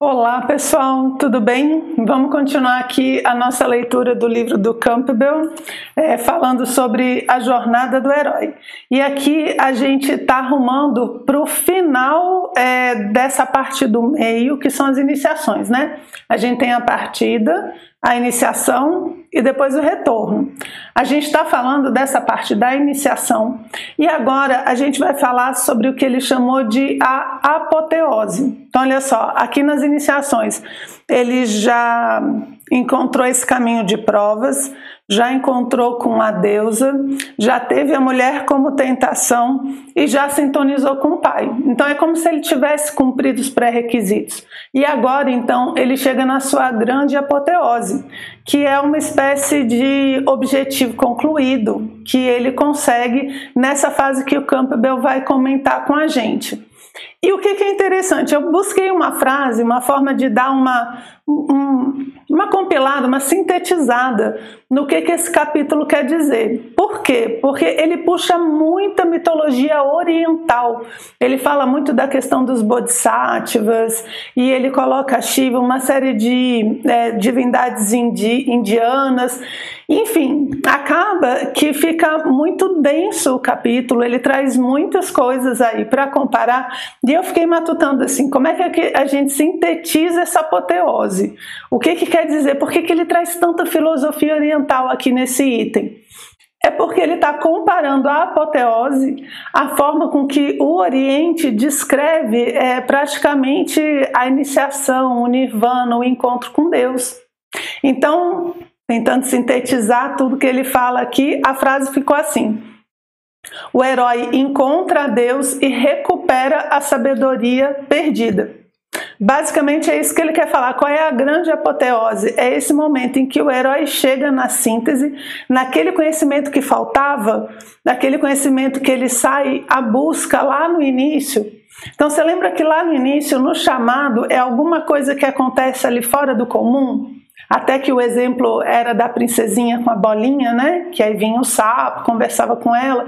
Olá pessoal, tudo bem? Vamos continuar aqui a nossa leitura do livro do Campbell, é, falando sobre a jornada do herói. E aqui a gente está arrumando para o final é, dessa parte do meio, que são as iniciações, né? A gente tem a partida, a iniciação e depois o retorno. A gente está falando dessa parte da iniciação e agora a gente vai falar sobre o que ele chamou de a apoteose. Então, olha só, aqui nas iniciações ele já encontrou esse caminho de provas, já encontrou com a deusa, já teve a mulher como tentação e já sintonizou com o pai. Então é como se ele tivesse cumprido os pré-requisitos. E agora, então, ele chega na sua grande apoteose, que é uma espécie de objetivo concluído que ele consegue nessa fase que o Campbell vai comentar com a gente. E o que, é interessante? Eu busquei uma frase, uma forma de dar uma, um, compilada, uma sintetizada no que, que esse capítulo quer dizer. Por quê? Porque ele puxa muita mitologia oriental. Ele fala muito da questão dos bodhisattvas e ele coloca Shiva, uma série de é, divindades indi indianas. Enfim, acaba que fica muito denso o capítulo, ele traz muitas coisas aí para comparar. E eu fiquei matutando assim, como é que a gente sintetiza essa apoteose? O que, que quer dizer? Por que, que ele traz tanta filosofia oriental aqui nesse item? É porque ele está comparando a apoteose, a forma com que o Oriente descreve é, praticamente a iniciação, o nirvana, o encontro com Deus. Então, tentando sintetizar tudo que ele fala aqui, a frase ficou assim: O herói encontra Deus e recupera a sabedoria perdida. Basicamente é isso que ele quer falar. Qual é a grande apoteose? É esse momento em que o herói chega na síntese, naquele conhecimento que faltava, naquele conhecimento que ele sai à busca lá no início. Então você lembra que lá no início, no chamado, é alguma coisa que acontece ali fora do comum? Até que o exemplo era da princesinha com a bolinha, né? Que aí vinha o sapo, conversava com ela.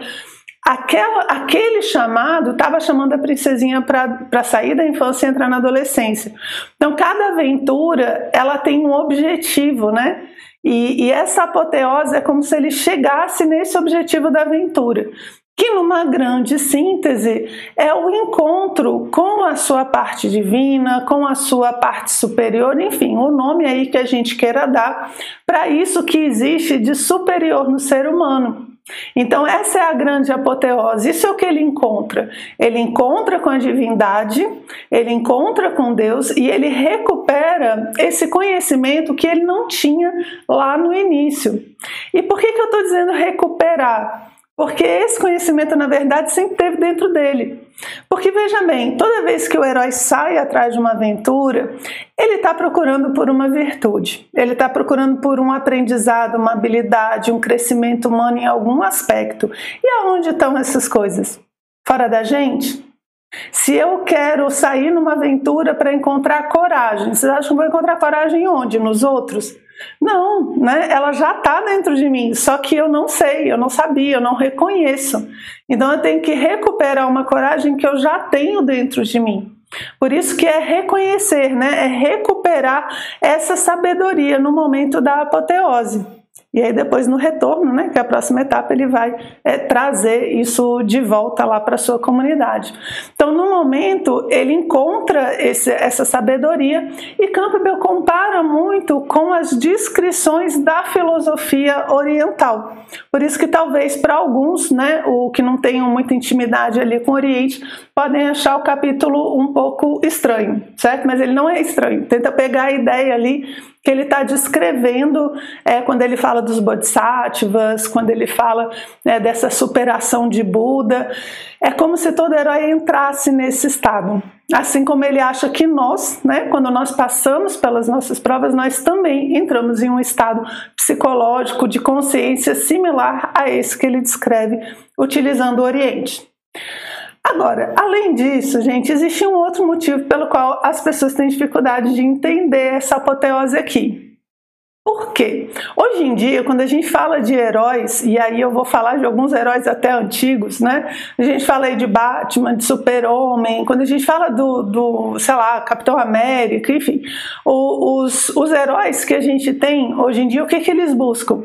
Aquela, aquele chamado estava chamando a princesinha para sair da infância e entrar na adolescência. Então, cada aventura ela tem um objetivo, né? E, e essa apoteose é como se ele chegasse nesse objetivo da aventura que numa grande síntese é o encontro com a sua parte divina, com a sua parte superior, enfim, o nome aí que a gente queira dar para isso que existe de superior no ser humano. Então, essa é a grande apoteose. Isso é o que ele encontra. Ele encontra com a divindade, ele encontra com Deus e ele recupera esse conhecimento que ele não tinha lá no início. E por que, que eu estou dizendo recuperar? Porque esse conhecimento, na verdade, sempre teve dentro dele. Porque veja bem, toda vez que o herói sai atrás de uma aventura, ele está procurando por uma virtude, ele está procurando por um aprendizado, uma habilidade, um crescimento humano em algum aspecto. E aonde estão essas coisas? Fora da gente? Se eu quero sair numa aventura para encontrar coragem, vocês acham que vou encontrar coragem onde? Nos outros? Não, né? Ela já está dentro de mim, só que eu não sei, eu não sabia, eu não reconheço. Então eu tenho que recuperar uma coragem que eu já tenho dentro de mim. Por isso que é reconhecer, né? É recuperar essa sabedoria no momento da apoteose. E aí depois no retorno, né, que é a próxima etapa, ele vai é, trazer isso de volta lá para sua comunidade. Então, no momento, ele encontra esse, essa sabedoria e Campbell compara muito com as descrições da filosofia oriental. Por isso que talvez para alguns, né, o que não tenham muita intimidade ali com o Oriente, podem achar o capítulo um pouco estranho, certo? Mas ele não é estranho. Tenta pegar a ideia ali que ele está descrevendo é, quando ele fala dos bodhisattvas, quando ele fala é, dessa superação de Buda. É como se todo herói entrasse nesse estado. Assim como ele acha que nós, né, quando nós passamos pelas nossas provas, nós também entramos em um estado psicológico de consciência similar a esse que ele descreve utilizando o Oriente. Agora, além disso, gente, existe um outro motivo pelo qual as pessoas têm dificuldade de entender essa apoteose aqui. Por quê? Hoje em dia, quando a gente fala de heróis, e aí eu vou falar de alguns heróis até antigos, né? A gente fala aí de Batman, de Super-Homem, quando a gente fala do, do, sei lá, Capitão América, enfim, os, os heróis que a gente tem hoje em dia, o que, que eles buscam?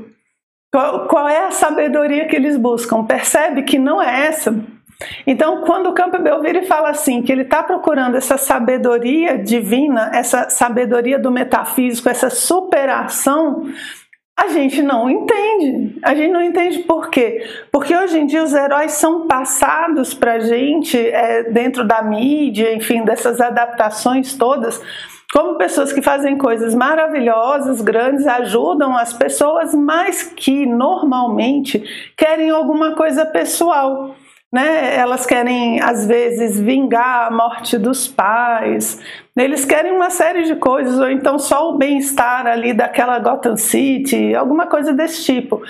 Qual, qual é a sabedoria que eles buscam? Percebe que não é essa? Então, quando o Campbell vira e fala assim, que ele está procurando essa sabedoria divina, essa sabedoria do metafísico, essa superação, a gente não entende. A gente não entende por quê? Porque hoje em dia os heróis são passados para a gente é, dentro da mídia, enfim, dessas adaptações todas, como pessoas que fazem coisas maravilhosas, grandes, ajudam as pessoas, mas que normalmente querem alguma coisa pessoal né? Elas querem às vezes vingar a morte dos pais. Eles querem uma série de coisas ou então só o bem-estar ali daquela Gotham City, alguma coisa desse tipo.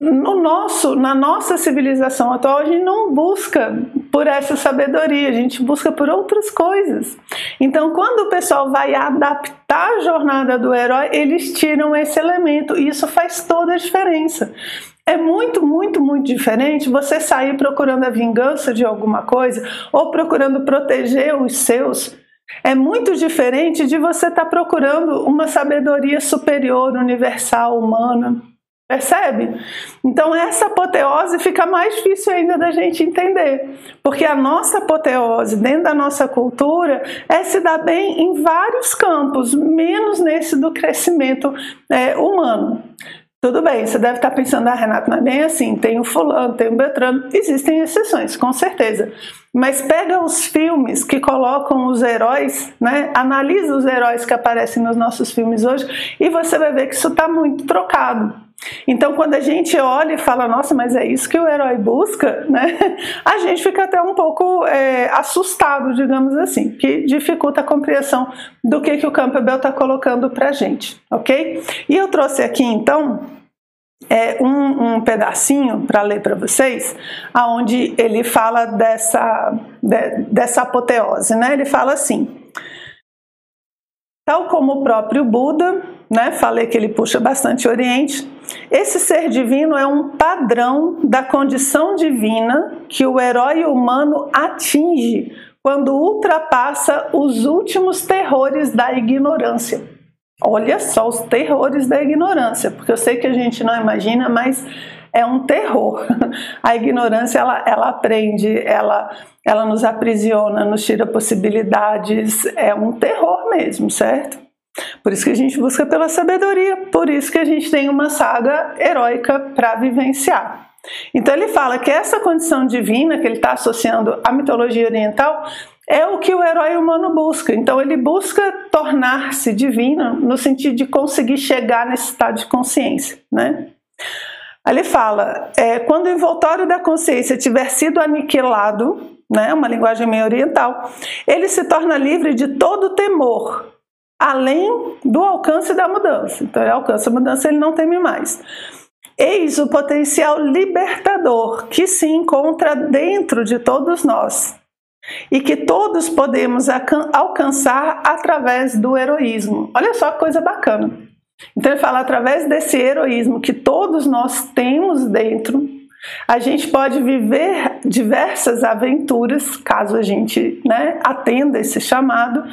No nosso, na nossa civilização atual, a gente não busca por essa sabedoria, a gente busca por outras coisas. Então, quando o pessoal vai adaptar a jornada do herói, eles tiram esse elemento e isso faz toda a diferença. É muito, muito, muito diferente você sair procurando a vingança de alguma coisa ou procurando proteger os seus. É muito diferente de você estar tá procurando uma sabedoria superior, universal, humana. Percebe? Então, essa apoteose fica mais difícil ainda da gente entender, porque a nossa apoteose dentro da nossa cultura é se dar bem em vários campos, menos nesse do crescimento é, humano. Tudo bem, você deve estar pensando, ah, Renato, não é bem assim, tem o fulano, tem o Beltrano. Existem exceções, com certeza. Mas pega os filmes que colocam os heróis, né? Analisa os heróis que aparecem nos nossos filmes hoje e você vai ver que isso está muito trocado. Então, quando a gente olha e fala, nossa, mas é isso que o herói busca, né? A gente fica até um pouco é, assustado, digamos assim, que dificulta a compreensão do que, que o Campbell está colocando para a gente, ok? E eu trouxe aqui, então, é, um, um pedacinho para ler para vocês, aonde ele fala dessa, de, dessa apoteose, né? Ele fala assim, tal como o próprio Buda, né? Falei que ele puxa bastante Oriente. Esse ser divino é um padrão da condição divina que o herói humano atinge quando ultrapassa os últimos terrores da ignorância. Olha só os terrores da ignorância, porque eu sei que a gente não imagina, mas é um terror. A ignorância ela, ela aprende, ela, ela nos aprisiona, nos tira possibilidades, é um terror mesmo, certo? Por isso que a gente busca pela sabedoria, por isso que a gente tem uma saga heróica para vivenciar. Então ele fala que essa condição divina que ele está associando à mitologia oriental é o que o herói humano busca. Então ele busca tornar-se divino no sentido de conseguir chegar nesse estado de consciência, né? Ele fala, é, quando o envoltório da consciência tiver sido aniquilado, né, uma linguagem meio oriental, ele se torna livre de todo temor, além do alcance da mudança. Então ele alcança a mudança, ele não teme mais. Eis o potencial libertador que se encontra dentro de todos nós e que todos podemos alcançar através do heroísmo. Olha só que coisa bacana. Então ele fala através desse heroísmo que todos nós temos dentro, a gente pode viver diversas aventuras, caso a gente né, atenda esse chamado,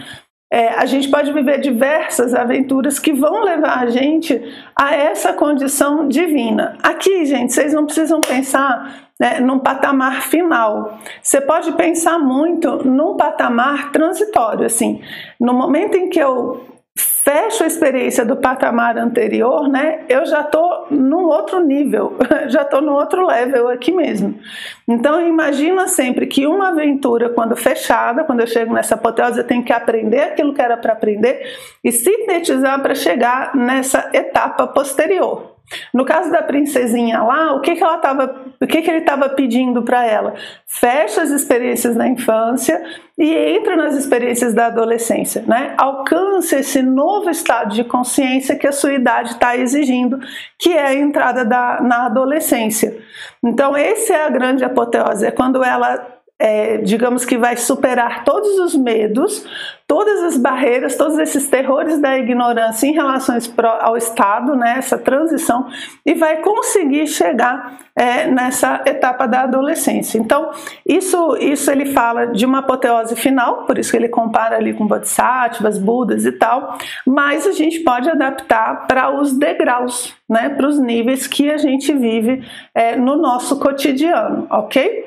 é, a gente pode viver diversas aventuras que vão levar a gente a essa condição divina. Aqui, gente, vocês não precisam pensar né, num patamar final. Você pode pensar muito num patamar transitório, assim. No momento em que eu fecho a experiência do patamar anterior, né, eu já estou num outro nível, já estou num outro level aqui mesmo. Então imagina sempre que uma aventura, quando fechada, quando eu chego nessa apoteose, eu tenho que aprender aquilo que era para aprender e sintetizar para chegar nessa etapa posterior. No caso da princesinha lá, o que, que ela tava, o que, que ele estava pedindo para ela? Fecha as experiências na infância e entra nas experiências da adolescência, né? Alcance esse novo estado de consciência que a sua idade está exigindo, que é a entrada da, na adolescência. Então, essa é a grande apoteose, é quando ela é, digamos que vai superar todos os medos, todas as barreiras, todos esses terrores da ignorância em relação ao Estado, né, essa transição, e vai conseguir chegar é, nessa etapa da adolescência. Então, isso, isso ele fala de uma apoteose final, por isso que ele compara ali com bodhisattvas, budas e tal, mas a gente pode adaptar para os degraus, né, para os níveis que a gente vive é, no nosso cotidiano, ok?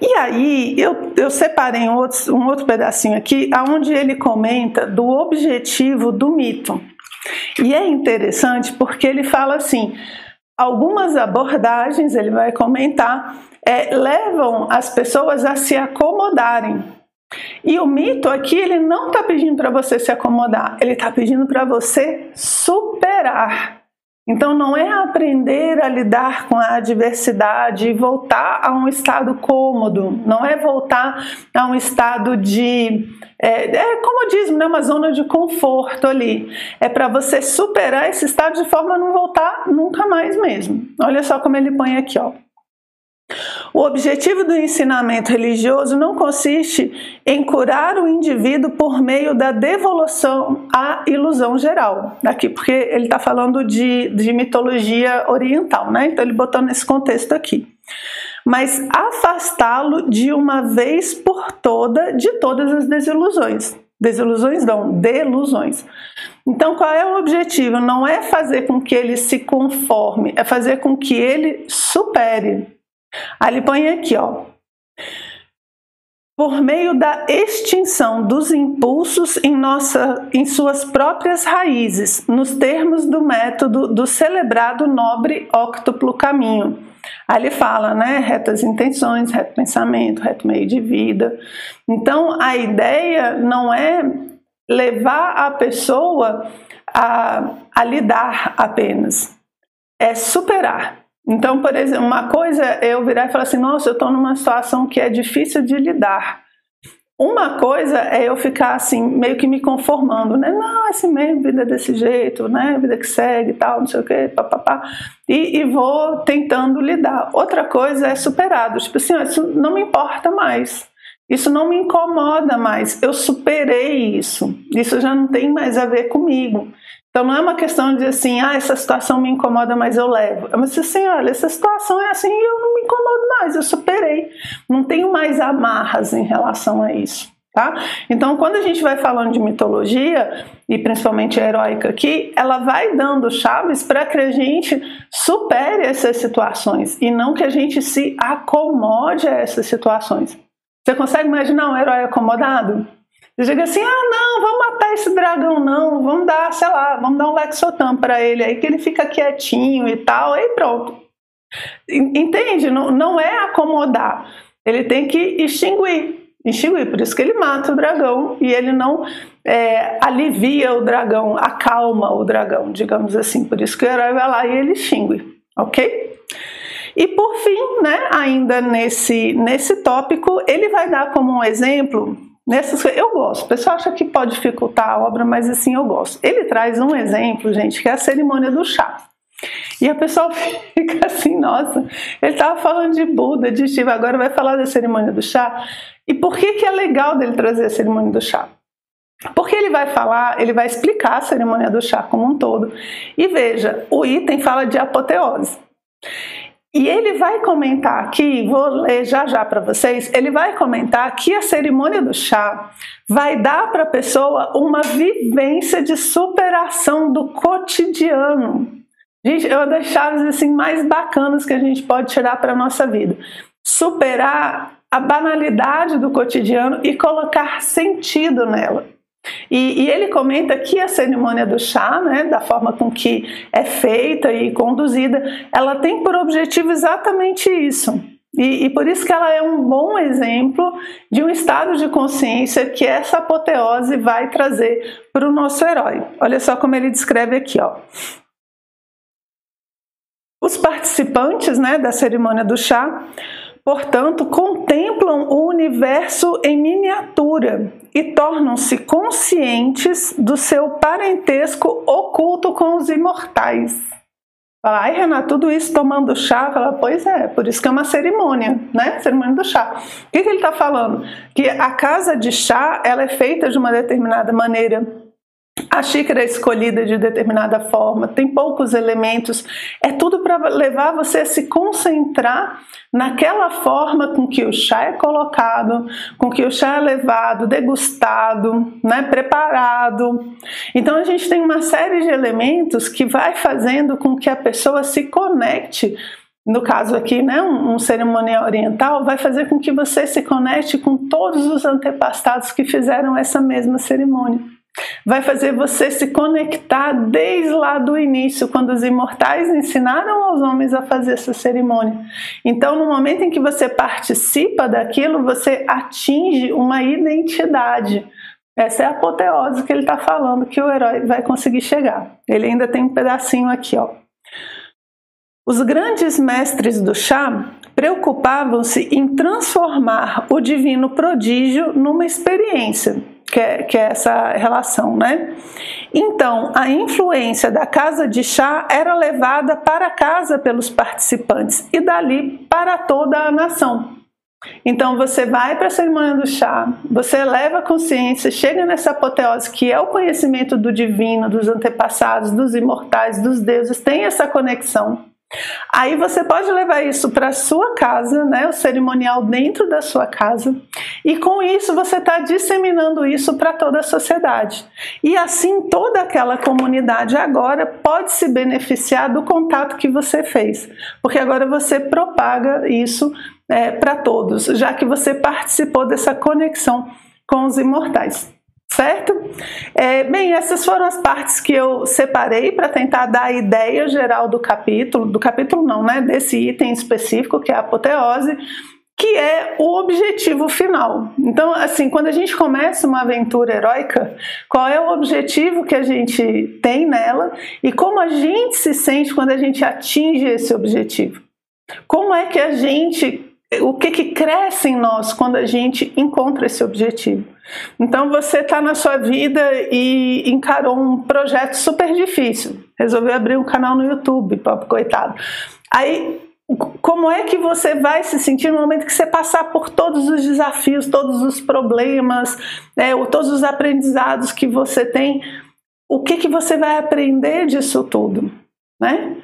E aí eu, eu separei um outro, um outro pedacinho aqui, onde ele comenta do objetivo do mito. E é interessante porque ele fala assim: algumas abordagens, ele vai comentar, é, levam as pessoas a se acomodarem. E o mito aqui, ele não está pedindo para você se acomodar, ele está pedindo para você superar. Então, não é aprender a lidar com a adversidade e voltar a um estado cômodo, não é voltar a um estado de, é, é comodismo, né? uma zona de conforto ali. É para você superar esse estado de forma a não voltar nunca mais mesmo. Olha só como ele põe aqui, ó. O objetivo do ensinamento religioso não consiste em curar o indivíduo por meio da devolução à ilusão geral. Aqui, porque ele está falando de, de mitologia oriental, né? Então ele botou nesse contexto aqui. Mas afastá-lo de uma vez por toda de todas as desilusões. Desilusões não, delusões. Então, qual é o objetivo? Não é fazer com que ele se conforme, é fazer com que ele supere Aí põe aqui, ó. Por meio da extinção dos impulsos em, nossa, em suas próprias raízes, nos termos do método do celebrado nobre octuplo caminho. Aí ele fala, né? Retas intenções, reto pensamento, reto meio de vida. Então a ideia não é levar a pessoa a, a lidar apenas, é superar. Então, por exemplo, uma coisa é eu virar e falar assim: nossa, eu estou numa situação que é difícil de lidar. Uma coisa é eu ficar assim, meio que me conformando, né? Não, é assim mesmo, vida desse jeito, né? Vida que segue e tal, não sei o quê, papapá. E, e vou tentando lidar. Outra coisa é superado. Tipo assim, ó, isso não me importa mais. Isso não me incomoda mais. Eu superei isso. Isso já não tem mais a ver comigo. Então não é uma questão de assim, ah, essa situação me incomoda, mas eu levo. É mas assim, olha, essa situação é assim e eu não me incomodo mais, eu superei. Não tenho mais amarras em relação a isso. Tá? Então, quando a gente vai falando de mitologia, e principalmente heróica aqui, ela vai dando chaves para que a gente supere essas situações e não que a gente se acomode a essas situações. Você consegue imaginar um herói acomodado? Eu assim: ah, não, vamos matar esse dragão, não, vamos dar, sei lá, vamos dar um Lexotan para ele aí, que ele fica quietinho e tal, aí pronto. Entende? Não, não é acomodar, ele tem que extinguir. Extinguir, por isso que ele mata o dragão e ele não é, alivia o dragão, acalma o dragão, digamos assim. Por isso que o herói vai lá e ele extingue, ok? E por fim, né, ainda nesse, nesse tópico, ele vai dar como um exemplo Nessas, eu gosto. O pessoal acha que pode dificultar a obra, mas assim eu gosto. Ele traz um exemplo, gente, que é a cerimônia do chá. E a pessoa fica assim, nossa, ele estava falando de Buda, de Shiva, agora vai falar da cerimônia do chá. E por que, que é legal dele trazer a cerimônia do chá? Porque ele vai falar, ele vai explicar a cerimônia do chá como um todo. E veja, o item fala de apoteose. E ele vai comentar aqui, vou ler já já para vocês, ele vai comentar que a cerimônia do chá vai dar para a pessoa uma vivência de superação do cotidiano. Gente, é uma das chaves assim, mais bacanas que a gente pode tirar para nossa vida. Superar a banalidade do cotidiano e colocar sentido nela. E, e, ele comenta que a cerimônia do chá, né, da forma com que é feita e conduzida, ela tem por objetivo exatamente isso. E, e por isso que ela é um bom exemplo de um estado de consciência que essa apoteose vai trazer para o nosso herói. Olha só como ele descreve aqui, ó. Os participantes né, da cerimônia do chá portanto, contemplam o universo em miniatura e tornam-se conscientes do seu parentesco oculto com os imortais. Fala, ai Renato, tudo isso tomando chá? Fala, pois é, por isso que é uma cerimônia, né? Cerimônia do chá. O que, que ele está falando? Que a casa de chá, ela é feita de uma determinada maneira, a xícara é escolhida de determinada forma, tem poucos elementos, é tudo para levar você a se concentrar naquela forma com que o chá é colocado, com que o chá é levado, degustado, né, preparado. Então a gente tem uma série de elementos que vai fazendo com que a pessoa se conecte. No caso aqui, né, um, um cerimonial oriental, vai fazer com que você se conecte com todos os antepassados que fizeram essa mesma cerimônia vai fazer você se conectar desde lá do início, quando os imortais ensinaram aos homens a fazer essa cerimônia. Então, no momento em que você participa daquilo, você atinge uma identidade. Essa é a apoteose que ele está falando que o herói vai conseguir chegar. Ele ainda tem um pedacinho aqui, ó. Os grandes mestres do chá preocupavam-se em transformar o divino prodígio numa experiência que é, que é essa relação, né? Então, a influência da casa de chá era levada para casa pelos participantes e dali para toda a nação. Então você vai para a cerimônia do chá, você eleva a consciência, chega nessa apoteose que é o conhecimento do divino, dos antepassados, dos imortais, dos deuses, tem essa conexão. Aí você pode levar isso para sua casa, né, o cerimonial dentro da sua casa, e com isso você está disseminando isso para toda a sociedade. E assim toda aquela comunidade agora pode se beneficiar do contato que você fez, porque agora você propaga isso é, para todos, já que você participou dessa conexão com os imortais certo? É, bem, essas foram as partes que eu separei para tentar dar a ideia geral do capítulo, do capítulo não, né, desse item específico que é a apoteose, que é o objetivo final. Então, assim, quando a gente começa uma aventura heróica, qual é o objetivo que a gente tem nela e como a gente se sente quando a gente atinge esse objetivo? Como é que a gente o que, que cresce em nós quando a gente encontra esse objetivo. Então você está na sua vida e encarou um projeto super difícil, resolveu abrir um canal no YouTube, pobre coitado. Aí como é que você vai se sentir no momento que você passar por todos os desafios, todos os problemas, né, todos os aprendizados que você tem? O que, que você vai aprender disso tudo? Né?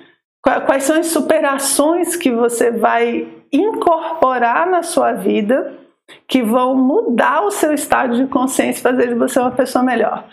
Quais são as superações que você vai incorporar na sua vida que vão mudar o seu estado de consciência e fazer de você uma pessoa melhor.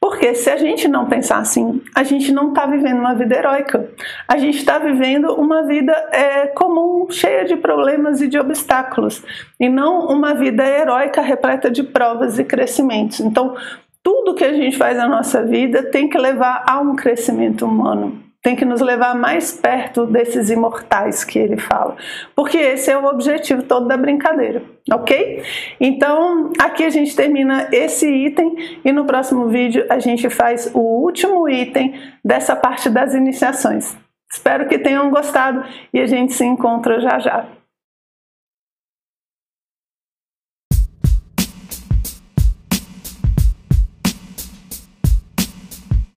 Porque se a gente não pensar assim, a gente não está vivendo uma vida heróica. A gente está vivendo uma vida é, comum, cheia de problemas e de obstáculos, e não uma vida heróica repleta de provas e crescimentos. Então, tudo que a gente faz na nossa vida tem que levar a um crescimento humano tem que nos levar mais perto desses imortais que ele fala, porque esse é o objetivo todo da brincadeira, ok? Então aqui a gente termina esse item e no próximo vídeo a gente faz o último item dessa parte das iniciações. Espero que tenham gostado e a gente se encontra já já.